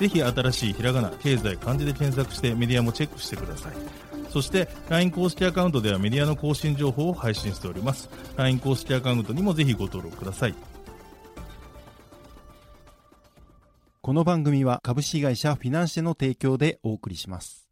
ぜひ新しいひらがな経済漢字で検索してメディアもチェックしてください。そして LINE 公式アカウントではメディアの更新情報を配信しております。LINE 公式アカウントにもぜひご登録ください。この番組は株式会社フィナンシェの提供でお送りします。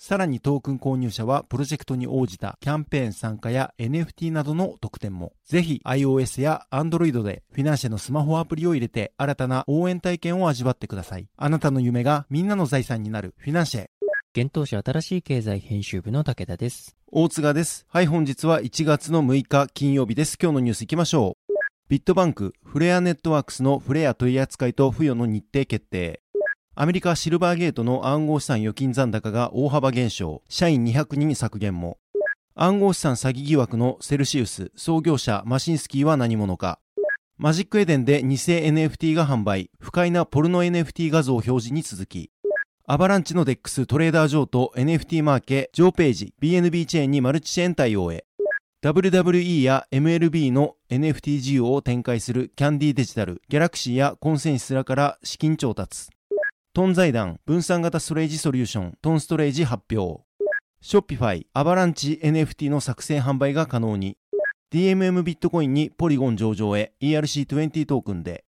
さらにトークン購入者はプロジェクトに応じたキャンペーン参加や NFT などの特典も。ぜひ iOS や Android でフィナンシェのスマホアプリを入れて新たな応援体験を味わってください。あなたの夢がみんなの財産になるフィナンシェ。現当社新しい経済編集部の武田です。大津賀です。はい、本日は1月の6日金曜日です。今日のニュース行きましょう。ビットバンク、フレアネットワークスのフレア取扱いと付与の日程決定。アメリカシルバーゲートの暗号資産預金残高が大幅減少。社員200人削減も。暗号資産詐欺疑惑のセルシウス、創業者マシンスキーは何者か。マジックエデンで偽 NFT が販売。不快なポルノ NFT 画像表示に続き。アバランチの DEX トレーダー上と NFT マーケ、上ページ、BNB チェーンにマルチチェーン対応へ。WWE や MLB の NFT 事業を展開するキャンディデジタル、ギャラクシーやコンセンシスらから資金調達。トン財団、分散型ストレージソリューション、トンストレージ発表。Shopify、アバランチ NFT の作成販売が可能に。DMM ビットコインにポリゴン上場へ ERC20 トークンで。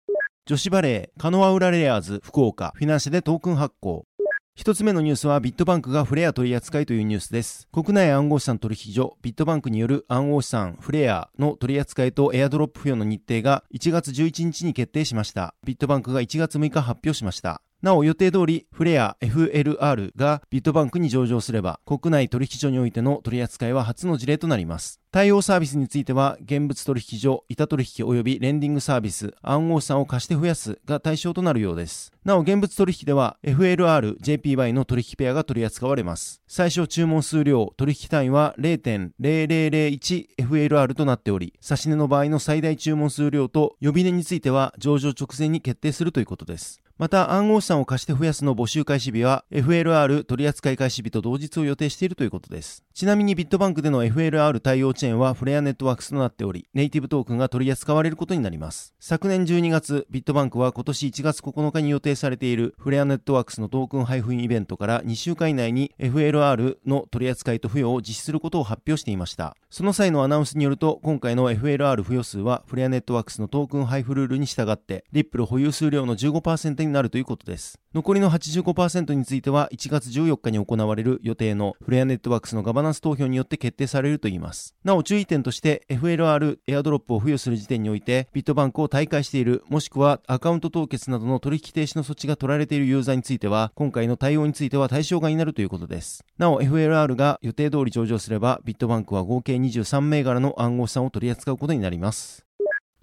女子バレー、カノアラウレアーズ福岡、フィナンシェでトークン発行。一つ目のニュースはビットバンクがフレア取り扱いというニュースです。国内暗号資産取引所ビットバンクによる暗号資産フレアの取り扱いとエアドロップ付与の日程が1月11日に決定しました。ビットバンクが1月6日発表しました。なお予定通りフレア FLR がビットバンクに上場すれば国内取引所においての取り扱いは初の事例となります。対応サービスについては現物取引所、板取引及びレンディングサービス、暗号資産を貸して増やすが対象となるようです。なお現物取引では FLR、JPY の取引ペアが取り扱われます。最小注文数量、取引単位は 0.0001FLR となっており、指値の場合の最大注文数量と予備値については上場直前に決定するということです。また暗号資産を貸して増やすの募集開始日は FLR 取扱開始日と同日を予定しているということです。ちなみにビットバンクでの FLR 対応チェーンはフレアネットワークスとなっており、ネイティブトークンが取り扱われることになります。昨年12月、ビットバンクは今年1月9日に予定されているフレアネットワークスのトークン配布イベントから2週間以内に FLR の取扱いと付与を実施することを発表していました。その際のアナウンスによると、今回の FLR 付与数はフレアネットワークスのトークン配布ルールに従って、リップル保有数量の15%になるということです。残りの85%については1月14日に行われる予定のフレアネットワークスのガバナンス投票によって決定されるといいます。なお注意点として FLR エアドロップを付与する時点においてビットバンクを退会しているもしくはアカウント凍結などの取引停止の措置が取られているユーザーについては今回の対応については対象外になるということです。なお FLR が予定通り上場すればビットバンクは合計23銘柄の暗号資産を取り扱うことになります。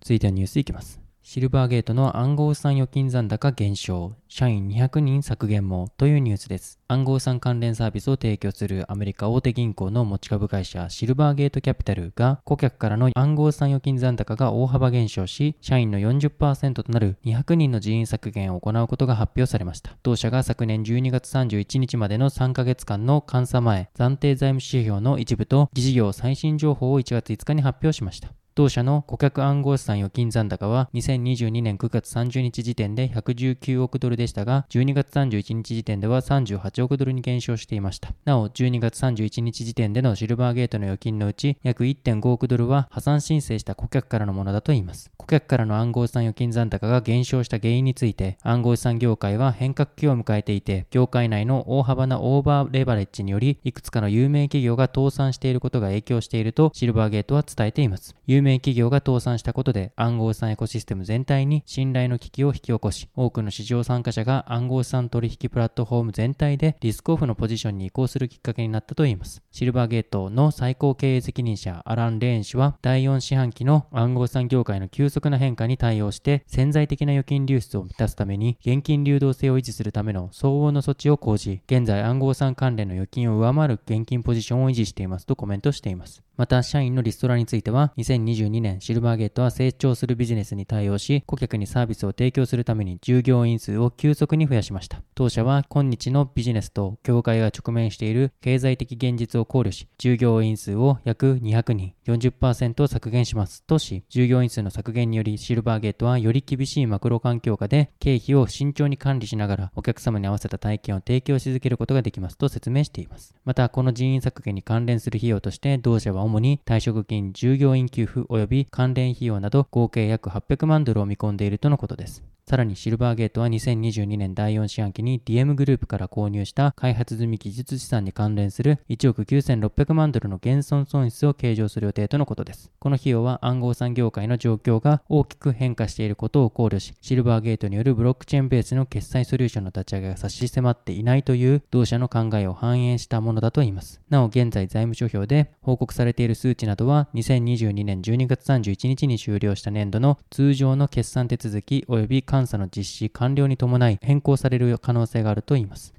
続いてはニュースいきます。シルバーゲートの暗号資産預金残高減少、社員200人削減もというニュースです。暗号資産関連サービスを提供するアメリカ大手銀行の持ち株会社シルバーゲートキャピタルが顧客からの暗号資産預金残高が大幅減少し、社員の40%となる200人の人員削減を行うことが発表されました。同社が昨年12月31日までの3ヶ月間の監査前、暫定財務指標の一部と事業最新情報を1月5日に発表しました。同社の顧客暗号資産預金残高は2022年9月30日時点で119億ドルでしたが、12月31日時点では38億ドルに減少していました。なお、12月31日時点でのシルバーゲートの預金のうち約1.5億ドルは破産申請した顧客からのものだといいます。顧客からの暗号資産預金残高が減少した原因について、暗号資産業界は変革期を迎えていて、業界内の大幅なオーバーレバレッジにより、いくつかの有名企業が倒産していることが影響しているとシルバーゲートは伝えています。有有名企業が倒産したことで暗号資産エコシステム全体に信頼の危機を引き起こし、多くの市場参加者が暗号資産取引プラットフォーム全体でリスクオフのポジションに移行するきっかけになったといいます。シルバーゲートの最高経営責任者アラン・レーン氏は第4四半期の暗号資産業界の急速な変化に対応して潜在的な預金流出を満たすために現金流動性を維持するための相応の措置を講じ、現在暗号資産関連の預金を上回る現金ポジションを維持していますとコメントしています。また、社員のリストラについては、2022年シルバーゲートは成長するビジネスに対応し、顧客にサービスを提供するために従業員数を急速に増やしました。当社は今日のビジネスと業界が直面している経済的現実を考慮し、従業員数を約200人、40%削減しますとし、従業員数の削減によりシルバーゲートはより厳しいマクロ環境下で経費を慎重に管理しながらお客様に合わせた体験を提供し続けることができますと説明しています。また、この人員削減に関連する費用として同社は主に退職金、従業員給付及び関連費用など合計約800万ドルを見込んでいるとのことです。さらにシルバーゲートは2022年第4四半期に DM グループから購入した開発済み技術資産に関連する1億9600万ドルの減損損失を計上する予定とのことです。この費用は暗号産業界の状況が大きく変化していることを考慮し、シルバーゲートによるブロックチェーンベースの決済ソリューションの立ち上げが差し迫っていないという同社の考えを反映したものだといいます。なお現在財務諸表で報告されている数値などは2022年12月31日に終了した年度の通常の決算手続き及び監査の実施完了に伴い変更される可能性があるといいます。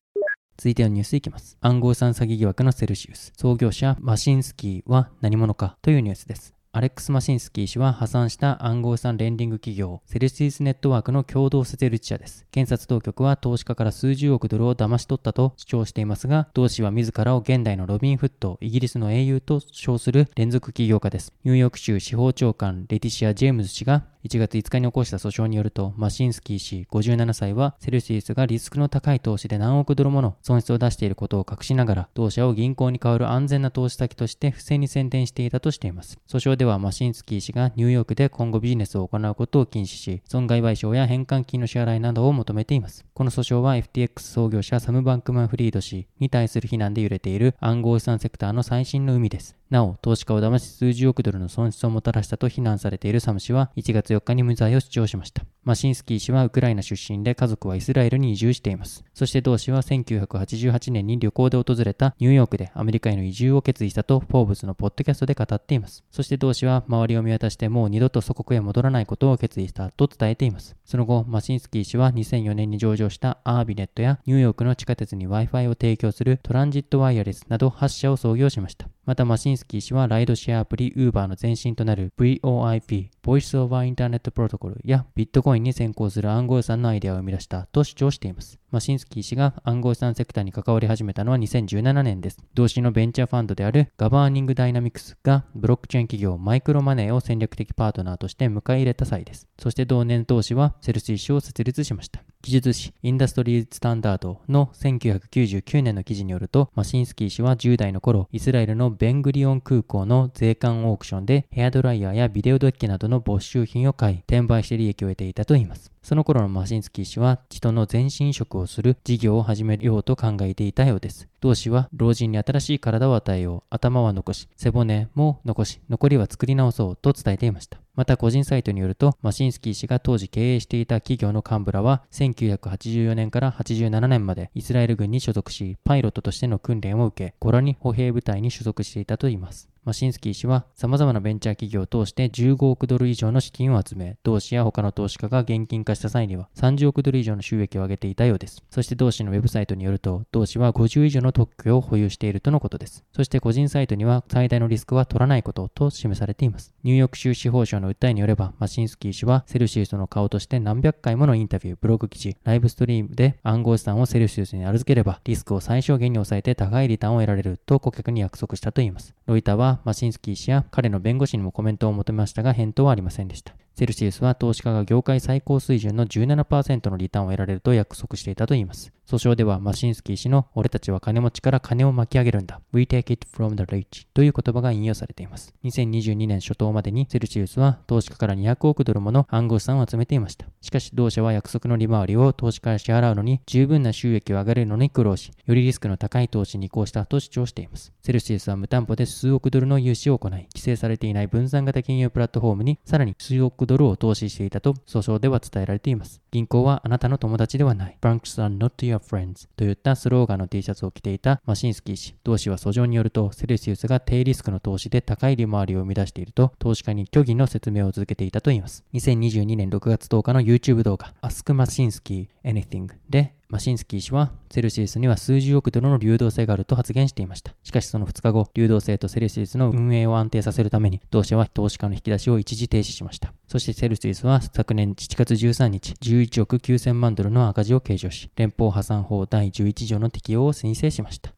続いてのニュースいきます。暗号資産詐欺疑惑のセルシウス。創業者マシンスキーは何者かというニュースです。アレックス・マシンスキー氏は破産した暗号資産レンディング企業セルシウスネットワークの共同設立者です。検察当局は投資家から数十億ドルを騙し取ったと主張していますが、同氏は自らを現代のロビン・フット、イギリスの英雄と称する連続起業家です。ニューヨーク州司法長官レティシア・ジェームズ氏が1月5日に起こした訴訟によると、マシンスキー氏57歳は、セルシウスがリスクの高い投資で何億ドルもの損失を出していることを隠しながら、同社を銀行に代わる安全な投資先として不正に宣伝していたとしています。訴訟ではマシンスキー氏がニューヨークで今後ビジネスを行うことを禁止し、損害賠償や返還金の支払いなどを求めています。この訴訟は FTX 創業者サム・バンクマン・フリード氏に対する非難で揺れている暗号資産セクターの最新の海です。なお、投資家を騙し数十億ドルの損失をもたらしたと非難されているサム氏は1月4日に無罪を主張しました。マシンスキー氏はウクライナ出身で家族はイスラエルに移住しています。そして同氏は1988年に旅行で訪れたニューヨークでアメリカへの移住を決意したとフォーブスのポッドキャストで語っています。そして同氏は周りを見渡してもう二度と祖国へ戻らないことを決意したと伝えています。その後、マシンスキー氏は2004年に上場したアービネットやニューヨークの地下鉄に Wi-Fi を提供するトランジットワイヤレスなど8社を創業しました。またマシンスキー氏はライドシェアアプリ Uber の前身となる VOIP、Voice over Internet Protocol やビットコインに先行する暗号資産のアイデアを生み出したと主張しています。マシンスキー氏が暗号資産セクターに関わり始めたのは2017年です。当時のベンチャーファンドであるガバーニングダイナミクスがブロックチェーン企業マイクロマネーを戦略的パートナーとして迎え入れた際です。そして同年当時はセルシウスを設立しました。技術誌インダストリースタンダードの1999年の記事によると、マシンスキー氏は10代の頃、イスラエルのベングリオン空港の税関オークションでヘアドライヤーやビデオデッキなどの没収品を買い、転売して利益を得ていたといいます。その頃のマシンスキー氏は人の全身移植をする事業を始めようと考えていたようです。同氏は老人に新しい体を与えよう、頭は残し、背骨も残し、残りは作り直そうと伝えていました。また個人サイトによると、マシンスキー氏が当時経営していた企業の幹部らは、1984年から87年までイスラエル軍に所属し、パイロットとしての訓練を受け、ゴラニ歩兵部隊に所属していたといいます。マシンスキー氏は様々なベンチャー企業を通して15億ドル以上の資金を集め、同氏や他の投資家が現金化した際には30億ドル以上の収益を上げていたようです。そして同氏のウェブサイトによると、同氏は50以上の特許を保有しているとのことです。そして個人サイトには最大のリスクは取らないことと示されています。ニューヨーク州司法省の訴えによれば、マシンスキー氏はセルシウスの顔として何百回ものインタビュー、ブログ記事、ライブストリームで暗号資産をセルシウスに預ければ、リスクを最小限に抑えて高いリターンを得られると顧客に約束したといいます。ロイターはマシンスキー氏や彼の弁護士にもコメントを求めましたが返答はありませんでした。セルシウスは投資家が業界最高水準の17%のリターンを得られると約束していたといいます。訴訟ではマシンスキー氏の俺たちは金持ちから金を巻き上げるんだ。We take it from the rich という言葉が引用されています。2022年初頭までにセルシウスは投資家から200億ドルもの暗号資産を集めていました。しかし同社は約束の利回りを投資家から支払うのに十分な収益を上げるのに苦労し、よりリスクの高い投資に移行したと主張しています。セルシウスは無担保で数億ドルの融資を行い、規制されていない分散型金融プラットフォームにさらに数億ドルを投資していたと訴訟では伝えられています。銀行はあなたの友達ではない。Banks are not your friends といったスローガンの T シャツを着ていたマシンスキー氏。同氏は訴状によると、セルシウスが低リスクの投資で高い利回りを生み出していると、投資家に虚偽の説明を続けていたといいます。2022年6月10日の YouTube 動画、Ask Masinsky Anything で、マシンスキー氏は、セルシウスには数十億ドルの流動性があると発言していました。しかしその2日後、流動性とセルシウスの運営を安定させるために、同社は投資家の引き出しを一時停止しました。そしてセルシウスは昨年7月13日、11億9000万ドルの赤字を計上し、連邦破産法第11条の適用を申請しました。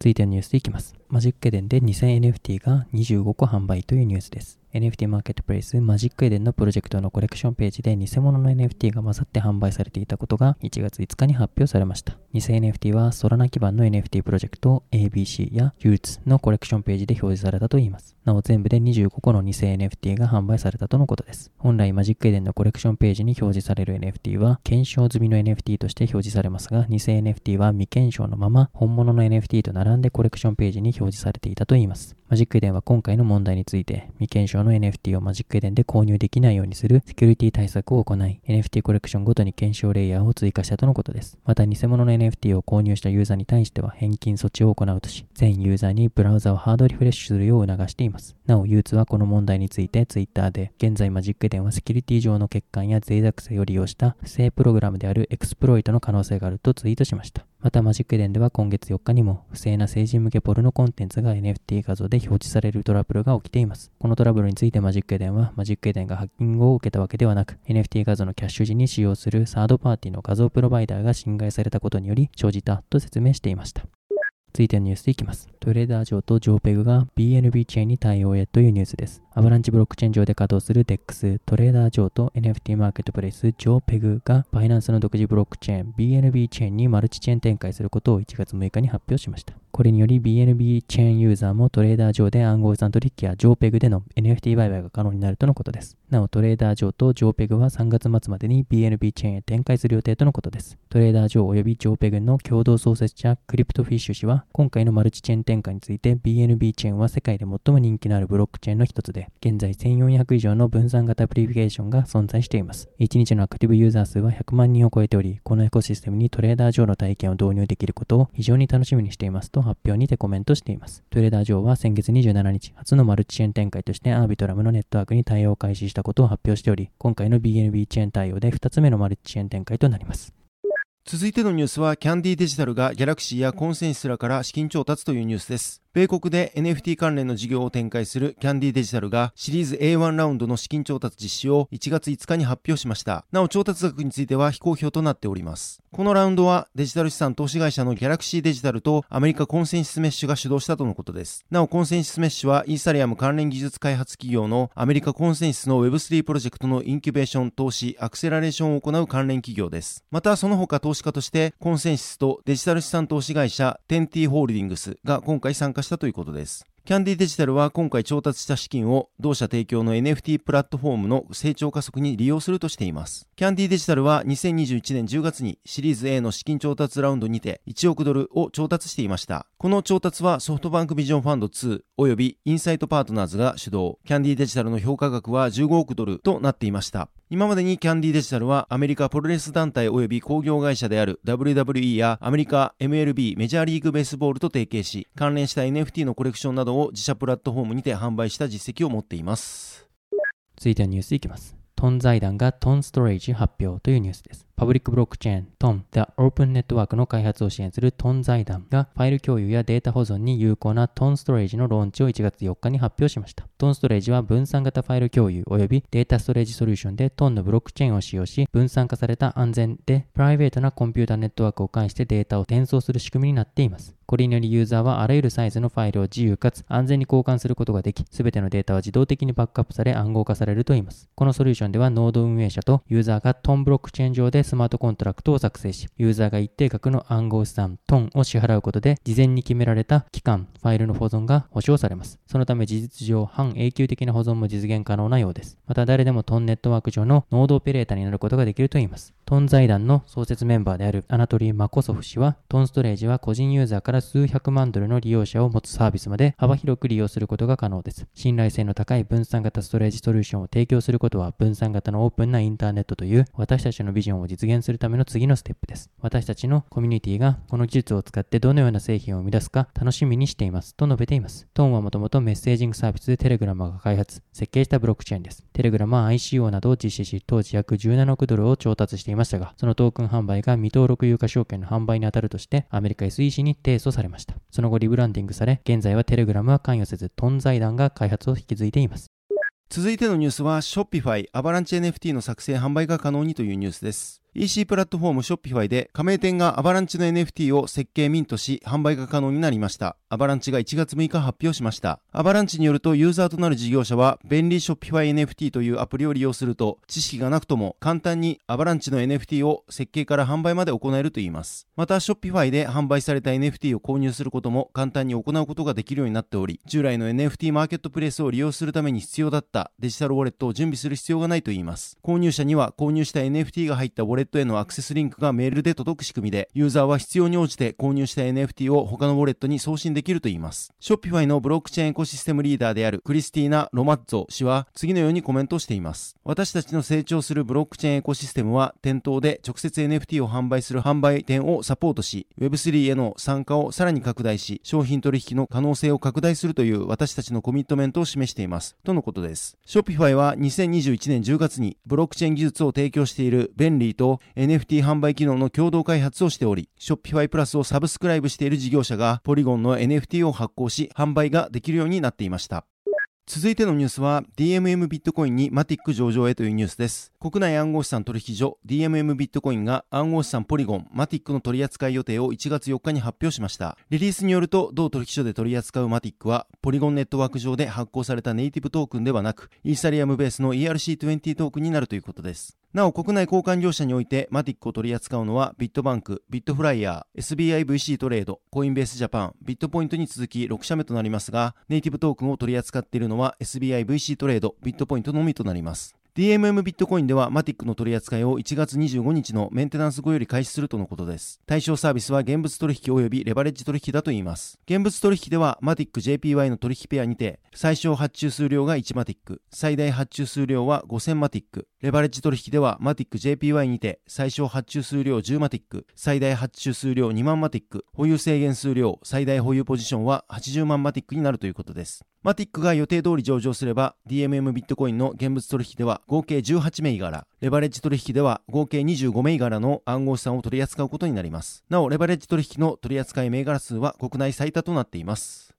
続いてのニュースでいきます。マジックエデンで 2000NFT が25個販売というニュースです。NFT マーケットプレイスマジックエデンのプロジェクトのコレクションページで偽物の NFT が混ざって販売されていたことが1月5日に発表されました。偽 NFT はソラナ基盤の NFT プロジェクト ABC や Utes のコレクションページで表示されたといいます。なお全部で25個の偽 NFT が販売されたとのことです。本来マジックエデンのコレクションページに表示される NFT は検証済みの NFT として表示されますが、偽 NFT は未検証のまま本物の NFT と並んでコレクションページに表示表示されていたといいます。マジックエデンは今回の問題について未検証の NFT をマジジックエデンで購入できないようにするセキュリティ対策を行い、NFT コレクションごとに検証レイヤーを追加したとのことです。また、偽物の NFT を購入したユーザーに対しては返金措置を行うとし、全ユーザーにブラウザをハードリフレッシュするよう促しています。なお、ユーツはこの問題について Twitter で、現在マジックエデンはセキュリティ上の欠陥や脆弱性を利用した不正プログラムであるエクスプロイトの可能性があるとツイートしました。またマジックエデンでは今月4日にも不正な成人向けポルノコンテンツが NFT 画像で表示されるトラブルが起きています。このトラブルについてマジックエデンはマジックエデンがハッキングを受けたわけではなく NFT 画像のキャッシュ時に使用するサードパーティーの画像プロバイダーが侵害されたことにより生じたと説明していました。続いてのニュースでいきます。 Trader Joe と Joepegs が BNB チェーンに対応へというニュースです。アバランチブロックチェーン上で稼働する DEX、Trader Joe と NFT マーケットプレイス、 Joepegs がバイナンスの独自ブロックチェーン BNB チェーンにマルチチェーン展開することを1月6日に発表しました。これにより BNB チェーンユーザーも Trader Joe で暗号資産取引や Joepegs での NFT 売買が可能になるとのことです。なお、 Trader Joe と Joepegs は3月末までに BNB チェーンへ展開する予定とのことです。 Trader Joe 及び Joepegs の共同創設者クリプトフィッシュ氏は今回のマルチチェーン展開について BNB チェーンは世界で最も人気のあるブロックチェーンの一つで、現在1400以上の分散型アプリケーションが存在しています。1日のアクティブユーザー数は100万人を超えており、このエコシステムにトレーダー上の体験を導入できることを非常に楽しみにしていますと発表にてコメントしています。トレーダー上は先月27日、初のマルチチェーン展開としてアービトラムのネットワークに対応を開始したことを発表しており、今回の BNB チェーン対応で2つ目のマルチチェーン展開となります。続いてのニュースは、キャンディデジタルがギャラクシーやコンセンスらから資金調達というニュースです。米国で NFT 関連の事業を展開するキャンディデジタルがシリーズ A1 ラウンドの資金調達実施を1月5日に発表しました。なお調達額については非公表となっております。このラウンドはデジタル資産投資会社のギャラクシーデジタルとアメリカコンセンシスメッシュが主導したとのことです。なおコンセンシスメッシュはイーサリアム関連技術開発企業のアメリカコンセンシスの Web3 プロジェクトのインキュベーション投資アクセラレーションを行う関連企業です。またその他投資家としてコンセンシスとデジタル資産投資会社10T ホールディングスが今回参加したということです。キャンディデジタルは今回調達した資金を同社提供の NFT プラットフォームの成長加速に利用するとしています。キャンディデジタルは2021年10月にシリーズ A の資金調達ラウンドにて1億ドルを調達していました。この調達はソフトバンクビジョンファンド2及びインサイトパートナーズが主導。キャンディデジタルの評価額は15億ドルとなっていました。今までにキャンディデジタルはアメリカプロレス団体及び興行会社である WWE やアメリカ MLB メジャーリーグベースボールと提携し、関連した NFT のコレクションなどを自社プラットフォームにて販売した実績を持っています。続いてはニュースいきます。トン財団がトンストレージ発表というニュースです。パブリックブロックチェーントン The Open Network の開発を支援するトン財団がファイル共有やデータ保存に有効なトンストレージのローンチを1月4日に発表しました。トンストレージは分散型ファイル共有及びデータストレージソリューションでトンのブロックチェーンを使用し分散化された安全でプライベートなコンピュータネットワークを介してデータを転送する仕組みになっています。これによりユーザーはあらゆるサイズのファイルを自由かつ安全に交換することができ、すべてのデータは自動的にバックアップされ暗号化されるといいます。このソリューションではノード運営者とユーザーがトンブロックチェーン上でスマートコントラクトを作成し、ユーザーが一定額の暗号資産トンを支払うことで、事前に決められた期間、ファイルの保存が保証されます。そのため事実上、半永久的な保存も実現可能なようです。また誰でもトンネットワーク上のノードオペレーターになることができるといいます。トン財団の創設メンバーであるアナトリー・マコソフ氏は、トンストレージは個人ユーザーから数百万ドルの利用者を持つサービスまで幅広く利用することが可能です。信頼性の高い分散型ストレージソリューションを提供することは、分散型のオープンなインターネットという私たちのビジョンを実現するための次のステップです。私たちのコミュニティがこの技術を使ってどのような製品を生み出すか楽しみにしています。と述べています。トンはもともとメッセージングサービスでテレグラムが開発、設計したブロックチェーンです。テレグラムは ICO などを実施し、当時約17億ドルを調達していましたが、そのトークン販売が未登録有価証券の販売に当たるとして、アメリカ SEC に提訴されました。その後リブランディングされ、現在はテレグラムは関与せず、トン財団が開発を引き継いでいます。続いてのニュースは、Shopify アバランチ NFT の作成販売が可能にというニュースです。EC プラットフォーム Shopify で加盟店がアバランチの NFT を設計ミントし販売が可能になりました。アバランチが1月6日発表しました。アバランチによるとユーザーとなる事業者は便利 Shopify NFT というアプリを利用すると知識がなくとも簡単にアバランチの NFT を設計から販売まで行えるといいます。また Shopify で販売された NFT を購入することも簡単に行うことができるようになっており、従来の NFT マーケットプレイスを利用するために必要だったデジタルウォレットを準備する必要がないといいます。購入者には購入した NFT が入ったウォレットレットへのアクセスリンクがメールで届く仕組みで、ユーザーは必要に応じて購入した NFT を他のウォレットに送信できるといいます。Shopify のブロックチェーンエコシステムリーダーであるクリスティーナ・ロマッゾ氏は次のようにコメントしています。私たちの成長するブロックチェーンエコシステムは店頭で直接 NFT を販売する販売店をサポートし、Web3 への参加をさらに拡大し、商品取引の可能性を拡大するという私たちのコミットメントを示しています。とのことです。Shopify は2021年10月にブロックチェーン技術を提供しているベンリーと NFT 販売機能の共同開発をしており、Shopify プラスをサブスクライブしている事業者が、ポリゴンの NFT を発行し、販売ができるようになっていました。続いてのニュースは DMM ビットコインにマティック上場へというニュースです。国内暗号資産取引所 DMM ビットコインが暗号資産ポリゴン、マティックの取り扱い予定を1月4日に発表しました。リリースによると、同取引所で取り扱うマティックは、ポリゴンネットワーク上で発行されたネイティブトークンではなく、イーサリアムベースの ERC20 トークンになるということです。なお、国内交換業者においてマティックを取り扱うのはビットバンク、ビットフライヤー、SBIVC トレード、コインベースジャパン、ビットポイントに続き6社目となりますが、ネイティブトークンを取り扱っているのは SBIVC トレード、ビットポイントのみとなります。DMM ビットコインではマティックの取り扱いを1月25日のメンテナンス後より開始するとのことです。対象サービスは現物取引及びレバレッジ取引だといいます。現物取引ではマティック JPY の取引ペアにて最小発注数量が1マティック、最大発注数量は5000マティック、レバレッジ取引ではマティック JPY にて最小発注数量10マティック、最大発注数量2万マティック、保有制限数量、最大保有ポジションは80万マティックになるということです。マティックが予定通り上場すれば DMM ビットコインの現物取引では合計18銘柄、レバレッジ取引では合計25銘柄の暗号資産を取り扱うことになります。なお、レバレッジ取引の取り扱い銘柄数は国内最多となっています。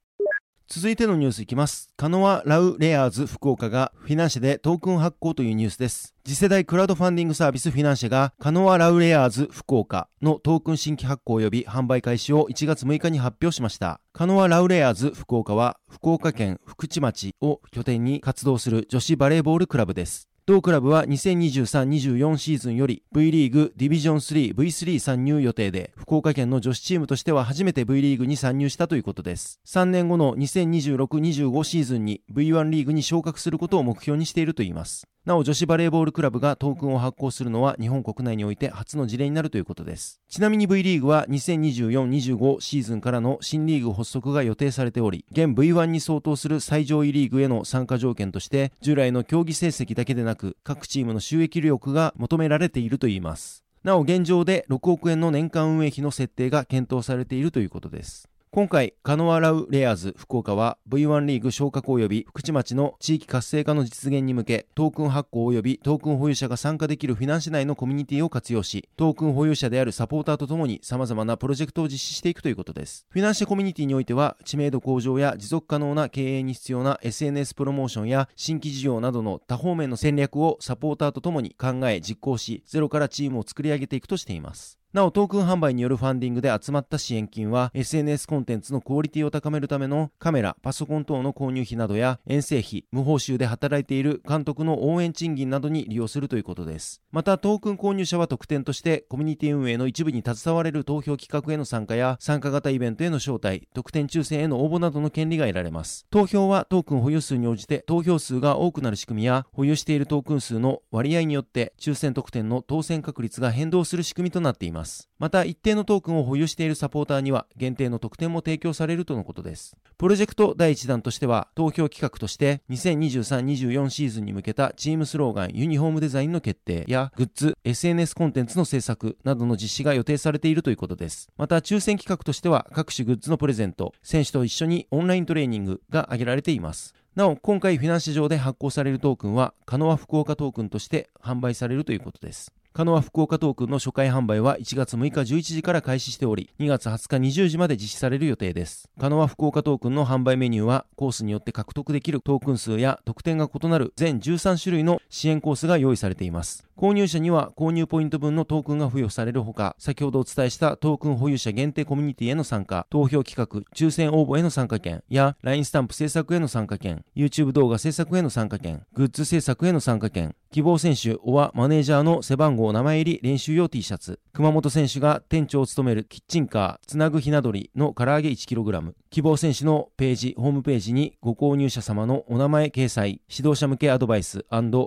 続いてのニュースいきます。カノア・ラウ・レアーズ福岡がフィナンシェでトークン発行というニュースです。次世代クラウドファンディングサービスフィナンシェがカノア・ラウ・レアーズ福岡のトークン新規発行及び販売開始を1月6日に発表しました。カノア・ラウ・レアーズ福岡は福岡県福知町を拠点に活動する女子バレーボールクラブです。同クラブは2023-24シーズンより V リーグディビジョン 3V3 参入予定で、福岡県の女子チームとしては初めて V リーグに参入したということです。3年後の2026-25シーズンに V1 リーグに昇格することを目標にしているといいます。なお女子バレーボールクラブがトークンを発行するのは日本国内において初の事例になるということです。ちなみに V リーグは2024-25シーズンからの新リーグ発足が予定されており、現 V1 に相当する最上位リーグへの参加条件として、従来の競技成績だけでなく、各チームの収益力が求められているといいます。なお現状で6億円の年間運営費の設定が検討されているということです。今回、カノアラウレアーズ福岡は V1 リーグ昇格及び福地町の地域活性化の実現に向け、トークン発行及びトークン保有者が参加できるフィナンシェ内のコミュニティを活用し、トークン保有者であるサポーターとともに様々なプロジェクトを実施していくということです。フィナンシェコミュニティにおいては、知名度向上や持続可能な経営に必要な SNS プロモーションや新規事業などの多方面の戦略をサポーターとともに考え実行し、ゼロからチームを作り上げていくとしています。なお、トークン販売によるファンディングで集まった支援金は、SNS コンテンツのクオリティを高めるためのカメラ、パソコン等の購入費などや、遠征費、無報酬で働いている監督の応援賃金などに利用するということです。また、トークン購入者は特典として、コミュニティ運営の一部に携われる投票企画への参加や、参加型イベントへの招待、特典抽選への応募などの権利が得られます。投票はトークン保有数に応じて、投票数が多くなる仕組みや、保有しているトークン数の割合によって、抽選特典の当選確率が変動する仕組みとなっています。また、一定のトークンを保有しているサポーターには、限定の特典も提供されるとのことです。プロジェクト第1弾としては、投票企画として、2023-24シーズンに向けたチームスローガン、ユニフォームデザインの決定や、グッズ、SNS コンテンツの制作などの実施が予定されているということです。また、抽選企画としては、各種グッズのプレゼント、選手と一緒にオンライントレーニングが挙げられています。なお、今回フィナンシェ上で発行されるトークンは、カノア福岡トークンとして販売されるということです。カノア福岡トークンの初回販売は1月6日11時から開始しており、2月20日20時まで実施される予定です。カノア福岡トークンの販売メニューは、コースによって獲得できるトークン数や特典が異なる全13種類の支援コースが用意されています。購入者には購入ポイント分のトークンが付与されるほか、先ほどお伝えしたトークン保有者限定コミュニティへの参加、投票企画、抽選応募への参加権や、LINE スタンプ制作への参加権、YouTube 動画制作への参加権、グッズ制作への参加権、希望選手、おはマネージャーの背番号名前入り練習用 T シャツ、熊本選手が店長を務めるキッチンカー、つなぐひな鳥の唐揚げ 1kg、希望選手のページ、ホームページにご購入者様のお名前掲載、指導者向けアドバイス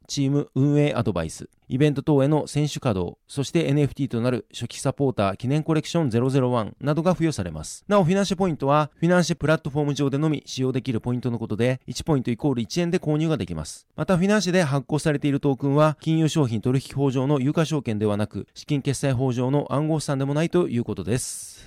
チーム運営アドバイス、イベント等への選手稼働、そして NFT となる初期サポーター記念コレクション001などが付与されます。なお、フィナンシェポイントは、フィナンシェプラットフォーム上でのみ使用できるポイントのことで、1ポイントイコール1円で購入ができます。また、フィナンシェで発行されているトークンは、金融商品取引法上の有価証券ではなく、資金決済法上の暗号資産でもないということです。